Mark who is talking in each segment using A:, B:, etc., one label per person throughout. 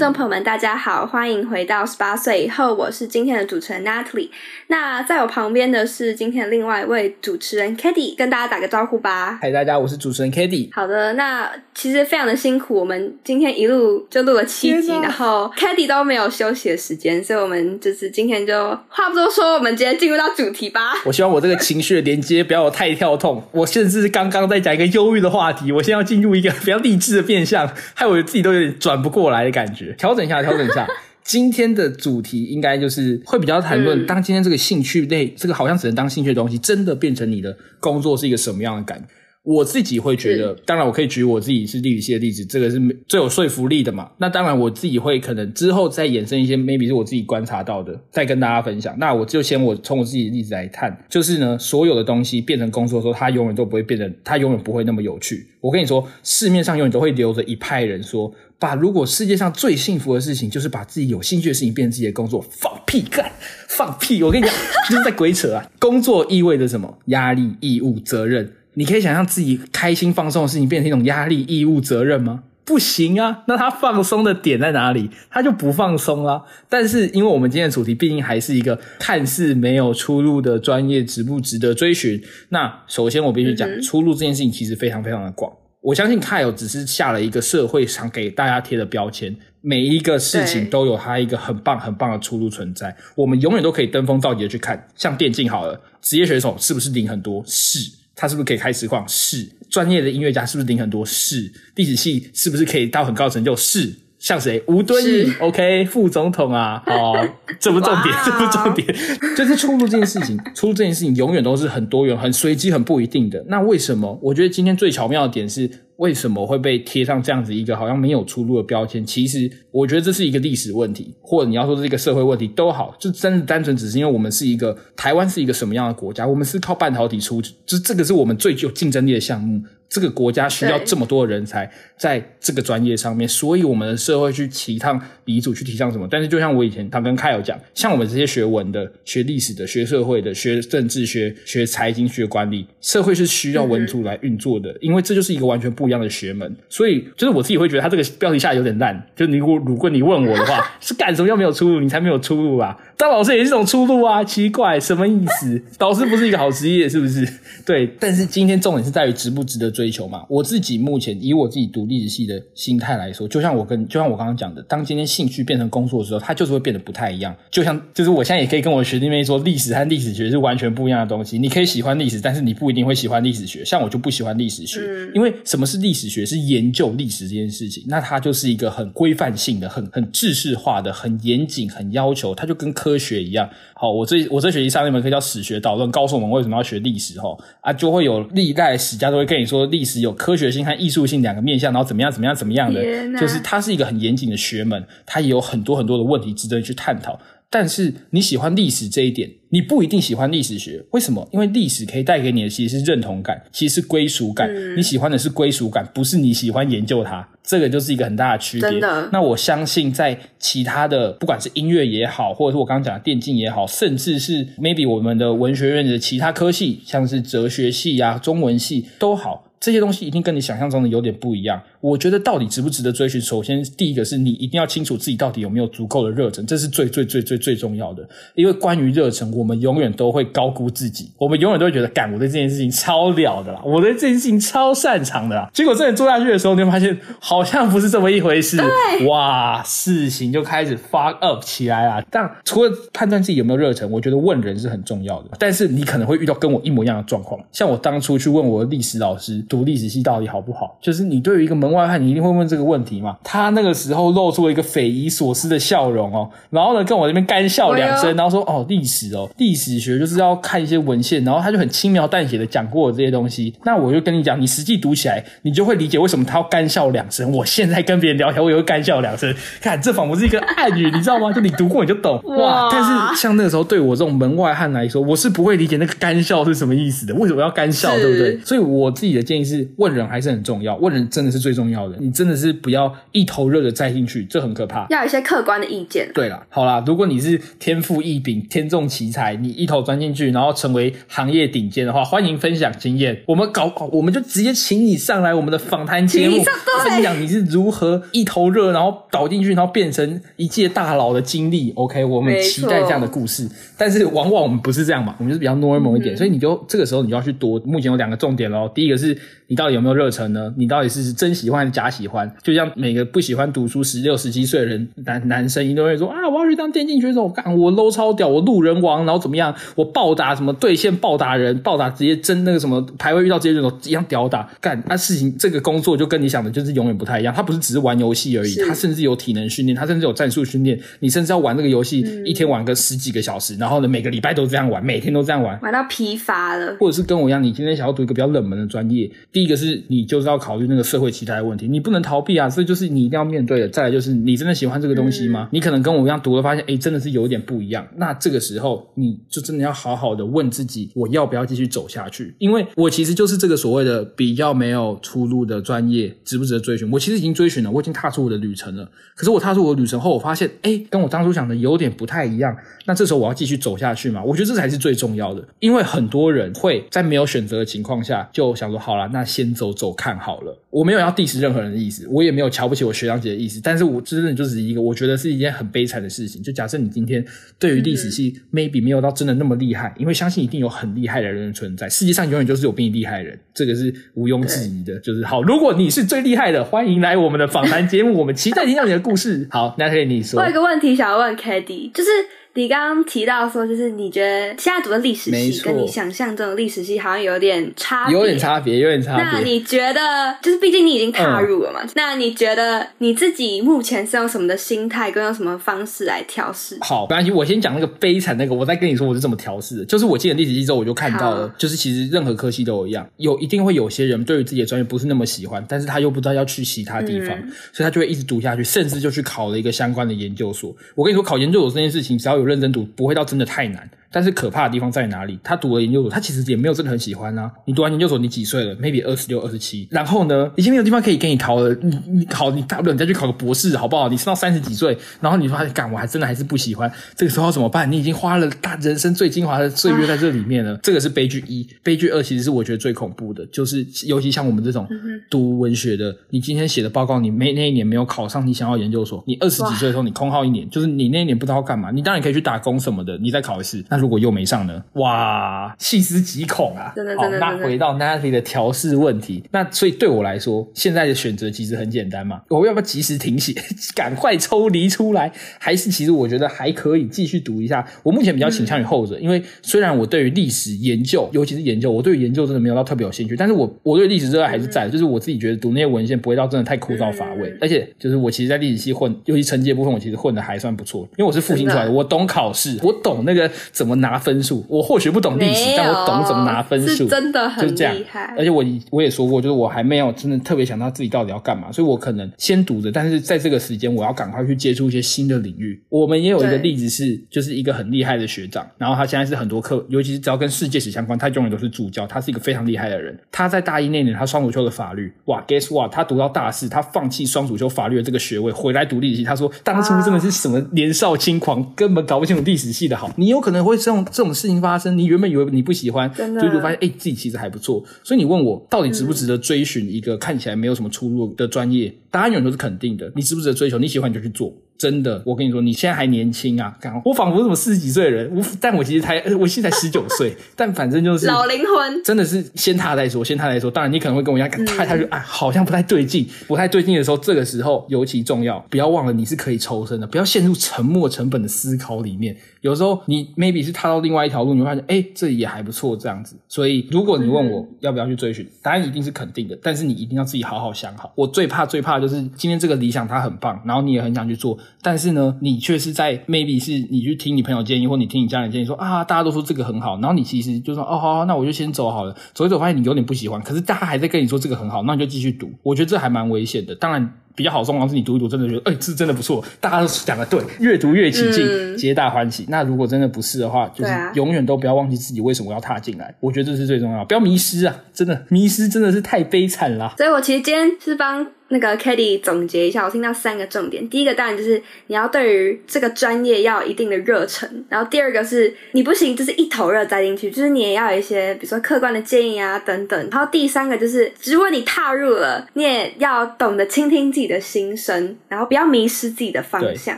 A: 众朋友们，大家好，欢迎回到十八岁以后，我是今天的主持人 Natalie。那在我旁边的是今天的另外一位主持人 k a t i e 跟大家打个招呼吧。
B: 嗨，大家，我是主持人 k a t i e
A: 好的，那其实非常的辛苦，我们今天一路就录了七集，然后 k a t i e 都没有休息的时间，所以我们就是今天就话不多说，我们直接进入到主题吧。
B: 我希望我这个情绪的连接不要有太跳痛，我甚至是刚刚在讲一个忧郁的话题，我现在要进入一个比较励志的变相，害我自己都有点转不过来的感觉。调整一下，调整一下。今天的主题应该就是会比较谈论，当今天这个兴趣类，这个好像只能当兴趣的东西，真的变成你的工作是一个什么样的感觉？我自己会觉得，当然我可以举我自己是地理系的例子，这个是最有说服力的嘛。那当然我自己会可能之后再衍生一些，maybe 是我自己观察到的，再跟大家分享。那我就先我从我自己的例子来看，就是呢，所有的东西变成工作的时候，它永远都不会变得，它永远不会那么有趣。我跟你说，市面上永远都会留着一派人说，把如果世界上最幸福的事情就是把自己有兴趣的事情变成自己的工作，放屁干，放屁！我跟你讲，就是在鬼扯啊。工作意味着什么？压力、义务、责任。你可以想象自己开心放松的事情变成一种压力、义务、责任吗？不行啊！那他放松的点在哪里？他就不放松啊。但是，因为我们今天的主题毕竟还是一个看似没有出路的专业，值不值得追寻？那首先我必须讲，出路这件事情其实非常非常的广。我相信 Kyle 只是下了一个社会上给大家贴的标签，每一个事情都有它一个很棒很棒的出路存在。我们永远都可以登峰造极的去看，像电竞好了，职业选手是不是领很多？是。他是不是可以开实况？是专业的音乐家是不是领很多？是历史系是不是可以到很高成就？是像谁？吴敦义，OK，副总统啊，哦，这不重点，这不重点，就是出路这件事情，出路这件事情永远都是很多元、很随机、很不一定的。那为什么？我觉得今天最巧妙的点是。为什么会被贴上这样子一个好像没有出路的标签？其实我觉得这是一个历史问题，或者你要说是一个社会问题都好，就真的单纯只是因为我们是一个台湾是一个什么样的国家？我们是靠半导体出，就这个是我们最具有竞争力的项目。这个国家需要这么多人才在这个专业上面，所以我们的社会去提倡鼻祖，去提倡什么？但是就像我以前他跟凯友讲，像我们这些学文的、学历史的、学社会的、学政治学、学财经、学管理，社会是需要文组来运作的，因为这就是一个完全不一样的学门。所以就是我自己会觉得他这个标题下有点烂。就你如果如果你问我的话，是干什么要没有出路？你才没有出路啊！当老师也是一种出路啊！奇怪，什么意思？导师不是一个好职业，是不是？对。但是今天重点是在于值不值得追求嘛？我自己目前以我自己读历史系的心态来说，就像我跟就像我刚刚讲的，当今天兴趣变成工作的时候，它就是会变得不太一样。就像就是我现在也可以跟我学弟妹说，历史和历史学是完全不一样的东西。你可以喜欢历史，但是你不一定会喜欢历史学。像我就不喜欢历史学，因为什么是历史学？是研究历史这件事情，那它就是一个很规范性的、很很制式化的、很严谨、很要求，它就跟科学一样。好，我这我这学期上一门课叫史学导论，告诉我们为什么要学历史。哈啊，就会有历代史家都会跟你说，历史有科学性和艺术性两个面向，然后怎么样怎么样怎么样的，就是它是一个很严谨的学门，它也有很多很多的问题值得去探讨。但是你喜欢历史这一点，你不一定喜欢历史学。为什么？因为历史可以带给你的其实是认同感，其实是归属感。你喜欢的是归属感，不是你喜欢研究它。这个就是一个很大的区别。那我相信，在其他的，不管是音乐也好，或者是我刚刚讲的电竞也好，甚至是 maybe 我们的文学院的其他科系，像是哲学系呀、中文系都好。这些东西一定跟你想象中的有点不一样。我觉得到底值不值得追寻？首先，第一个是你一定要清楚自己到底有没有足够的热忱，这是最最最最最重要的。因为关于热忱，我们永远都会高估自己，我们永远都会觉得，干我对这件事情超了的啦，我对这件事情超擅长的啦。结果真的做下去的时候，你会发现好像不是这么一回事。哇，事情就开始 fuck up 起来了。但除了判断自己有没有热忱，我觉得问人是很重要的。但是你可能会遇到跟我一模一样的状况，像我当初去问我的历史老师。读历史系到底好不好？就是你对于一个门外汉，你一定会问这个问题嘛？他那个时候露出了一个匪夷所思的笑容哦，然后呢，跟我这边干笑两声，然后说：“哦，历史哦，历史学就是要看一些文献。”然后他就很轻描淡写的讲过这些东西。那我就跟你讲，你实际读起来，你就会理解为什么他要干笑两声。我现在跟别人聊天，我也会干笑两声。看，这仿佛是一个暗语，你知道吗？就你读过你就懂哇。但是像那个时候对我这种门外汉来说，我是不会理解那个干笑是什么意思的。为什么要干笑，对不对？所以我自己的建议。议是问人还是很重要，问人真的是最重要的。你真的是不要一头热的栽进去，这很可怕。
A: 要有一些客观的意见。
B: 对了，好啦，如果你是天赋异禀、天纵奇才，你一头钻进去，然后成为行业顶尖的话，欢迎分享经验。我们搞，我们就直接请你上来我们的访谈节目，分享你是如何一头热，然后倒进去，然后变成一届大佬的经历。OK，我们期待这样的故事。但是往往我们不是这样嘛，我们就是比较 normal 一点，所以你就这个时候你就要去多。目前有两个重点喽，第一个是你到底有没有热忱呢？你到底是真喜欢还是假喜欢？就像每个不喜欢读书十六十七岁的人男男生，一定会说啊，我要去当电竞选手，干我 low 超屌，我路人王，然后怎么样？我暴打什么对线暴打人，暴打直接争那个什么排位遇到这些选手一样屌打干。那事情这个工作就跟你想的就是永远不太一样，他不是只是玩游戏而已，他甚至有体能训练，他甚至有战术训练，你甚至要玩这个游戏一天玩个十几个小时，然后呢每个礼拜都这样玩，每天都这样玩，
A: 玩到疲乏了，
B: 或者是跟我一样，你今天想要读一个比较冷门的专业，第一个是你就是要考虑那个社会期待的问题，你不能逃避啊，这就是你一定要面对的。再来就是你真的喜欢这个东西吗？你可能跟我一样读了，发现哎真的是有点不一样，那这个时候你就真的要好好的问自己，我要不要继续走下去？因为我其实就是这个所谓的比较没有出路的专业，值不值得追寻？我其实已经追寻了，我已经踏出我的旅程了。可是我踏出我的旅程后，我发现哎，跟我当初想的有点不太一样。那这时候我要继续走下去嘛？我觉得这才是最重要的，因为很多人会在没有选择的情况下，就想说好了，那先走走看好了。我没有要 diss 任何人的意思，我也没有瞧不起我学长姐的意思，但是我真的就是一个我觉得是一件很悲惨的事情。就假设你今天对于历史系 maybe 没有到真的那么厉害，因为相信一定有很厉害的人存在，世界上永远就是有比你厉害的人，这个是毋庸置疑的。就是好，如果你是最厉害的，欢迎来我们的访谈节目，我们期待听到你的故事。好，Natalie，你说。
A: 我有一个问题想要问 k a d y 就是。你刚刚提到说，就是你觉得现在读的历史系跟你想象中的历史系好像有点差，
B: 有点差别，有点差别。
A: 那你觉得，就是毕竟你已经踏入了嘛？那你觉得你自己目前是用什么的心态，跟用什么方式来调试？
B: 好，没关系，我先讲那个悲惨那个，我再跟你说我是怎么调试的。就是我进了历史系之后，我就看到了，就是其实任何科系都有一样，有一定会有些人对于自己的专业不是那么喜欢，但是他又不知道要去其他地方，所以他就会一直读下去，甚至就去考了一个相关的研究所。我跟你说，考研究所这件事情，只要有认真读，不会到。真的太难。但是可怕的地方在哪里？他读了研究所，他其实也没有真的很喜欢啊。你读完研究所，你几岁了？maybe 二十六、二十七。然后呢，已经没有地方可以给你逃了。你你考，你大不了你再去考个博士，好不好？你上到三十几岁，然后你说干，我还真的还是不喜欢。这个时候怎么办？你已经花了大人生最精华的岁月在这里面了。这个是悲剧一，悲剧二其实是我觉得最恐怖的，就是尤其像我们这种读文学的，你今天写的报告，你没那一年没有考上你想要研究所，你二十几岁的时候你空耗一年，就是你那一年不知道干嘛。你当然可以去打工什么的，你再考一次。那如果又没上呢？哇，细思极恐啊！
A: 真的，真的。
B: 那回到 Natalie 的调试问题，那所以对我来说，现在的选择其实很简单嘛。我要不要及时停写，赶快抽离出来？还是其实我觉得还可以继续读一下？我目前比较倾向于后者，因为虽然我对于历史研究，尤其是研究，我对于研究真的没有到特别有兴趣，但是我我对历史热爱还是在，就是我自己觉得读那些文献不会到真的太枯燥乏味，而且就是我其实，在历史系混，尤其成绩部分，我其实混的还算不错，因为我是复兴出来的，我懂考试，我懂那个怎么拿分数。我或许不懂历史，但我懂怎么拿分数，
A: 真的很
B: 厉害。而且我我也说过，就是我还没有真的特别想到自己到底要干嘛，所以我可能先读着。但是在这个时间，我要赶快去接触一些新的领域。我们也有一个例子是，就是一个很厉害的学长，然后他现在是很多课，尤其是只要跟世界史相关，他永远都是助教。他是一个非常厉害的人。他在大一那年，他双主修的法律，哇，guess what？他读到大四，他放弃双主修法律的这个学位，回来读历史系。他说，当初真的是什么年少轻狂，根本搞不清楚历史系的好。你有可能会这种这种事情。发生，你原本以为你不喜欢，所以就发现哎，自己其实还不错。所以你问我到底值不值得追寻一个看起来没有什么出路的专业？答案永远都是肯定的。你值不值得追求？你喜欢你就去做。真的，我跟你说，你现在还年轻啊！我仿佛什么四十几岁的人，我但我其实才，我现在十九岁。但反正就是
A: 老灵魂，
B: 真的是先踏再说，先踏再说。当然，你可能会跟我一样，踏他就啊，好像不太对劲，不太对劲的时候，这个时候尤其重要，不要忘了你是可以抽身的，不要陷入沉没成本的思考里面。有时候你 maybe 是踏到另外一条路，你会发现，哎，这也还不错，这样子。所以，如果你问我要不要去追寻，答案一定是肯定的。但是你一定要自己好好想好。我最怕最怕就是今天这个理想它很棒，然后你也很想去做，但是呢，你。却是在 maybe 是你去听你朋友建议，或你听你家人建议说啊，大家都说这个很好，然后你其实就说哦好，那我就先走好了。走一走发现你有点不喜欢，可是大家还在跟你说这个很好，那你就继续读。我觉得这还蛮危险的。当然比较好状况是你读一读，真的觉得，哎、这真的不错，大家都讲的对，越读越起劲，
A: 嗯
B: 皆大欢喜。那如果真的不是的话，就是永远都不要忘记自己为什么要踏进来。我觉得这是最重要，不要迷失啊！真的迷失真的是太悲惨了。
A: 所以我其实今天是帮那个 k a t i e 总结一下，我听到三个重点。第一个当然就是你要对于这个专业要有一定的热忱，然后第二个是你不行就是一头热栽进去，就是你也要有一些比如说客观的建议啊等等。然后第三个就是，如果你踏入了，你也要懂得倾听自己的心声，然后不要迷失自己的方向。，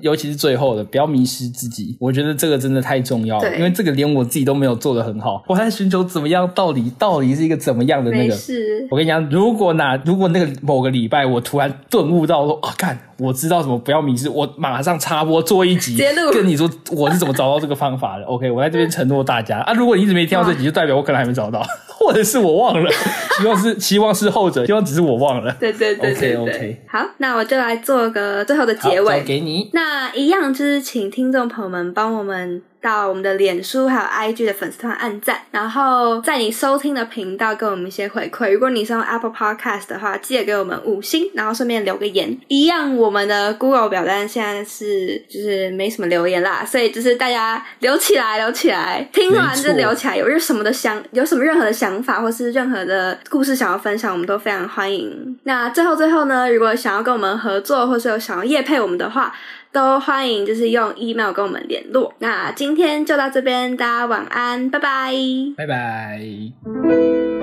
B: 尤其是最后的，不要迷失自己。我觉得这个真的太重要了，因为这个连我自己都没有做的很好。我在寻求怎么样，到底到底是一个怎么样的那个。
A: 事，
B: 我跟你讲，如果哪如果那个某个礼拜我突然顿悟到说啊，看我知道什么不要迷失，我马上插播做一集跟你说我是怎么找到这个方法的。OK，我在这边承诺大家啊，如果你一直没听到这集，就代表我可能还没找到，或者是我忘了。希望是希望是后者，希望只是我忘了。
A: 对对对对对。那我就来做个最后的，结尾
B: 交。给你。
A: 那一样就是请听众朋友们帮我们到我们的脸书还有 IG 的粉丝团按赞，然后在你收听的频道给我们一些回馈。如果你是用 Apple Podcast 的话，记得给我们五星，然后顺便留个言。一样，我们的 Google 表单现在是就是没什么留言啦，所以就是大家留起来，留起来，听完就留起来。有什么的想，有什么任何的想法，或是任何的故事想要分享，我们都非常欢迎。那最后最后呢，如果想要跟我们合作，或是有想要夜配我们的话，都欢迎就是用 email 跟我们联络。那今天就到这边，大家晚安，拜拜。
B: 拜拜。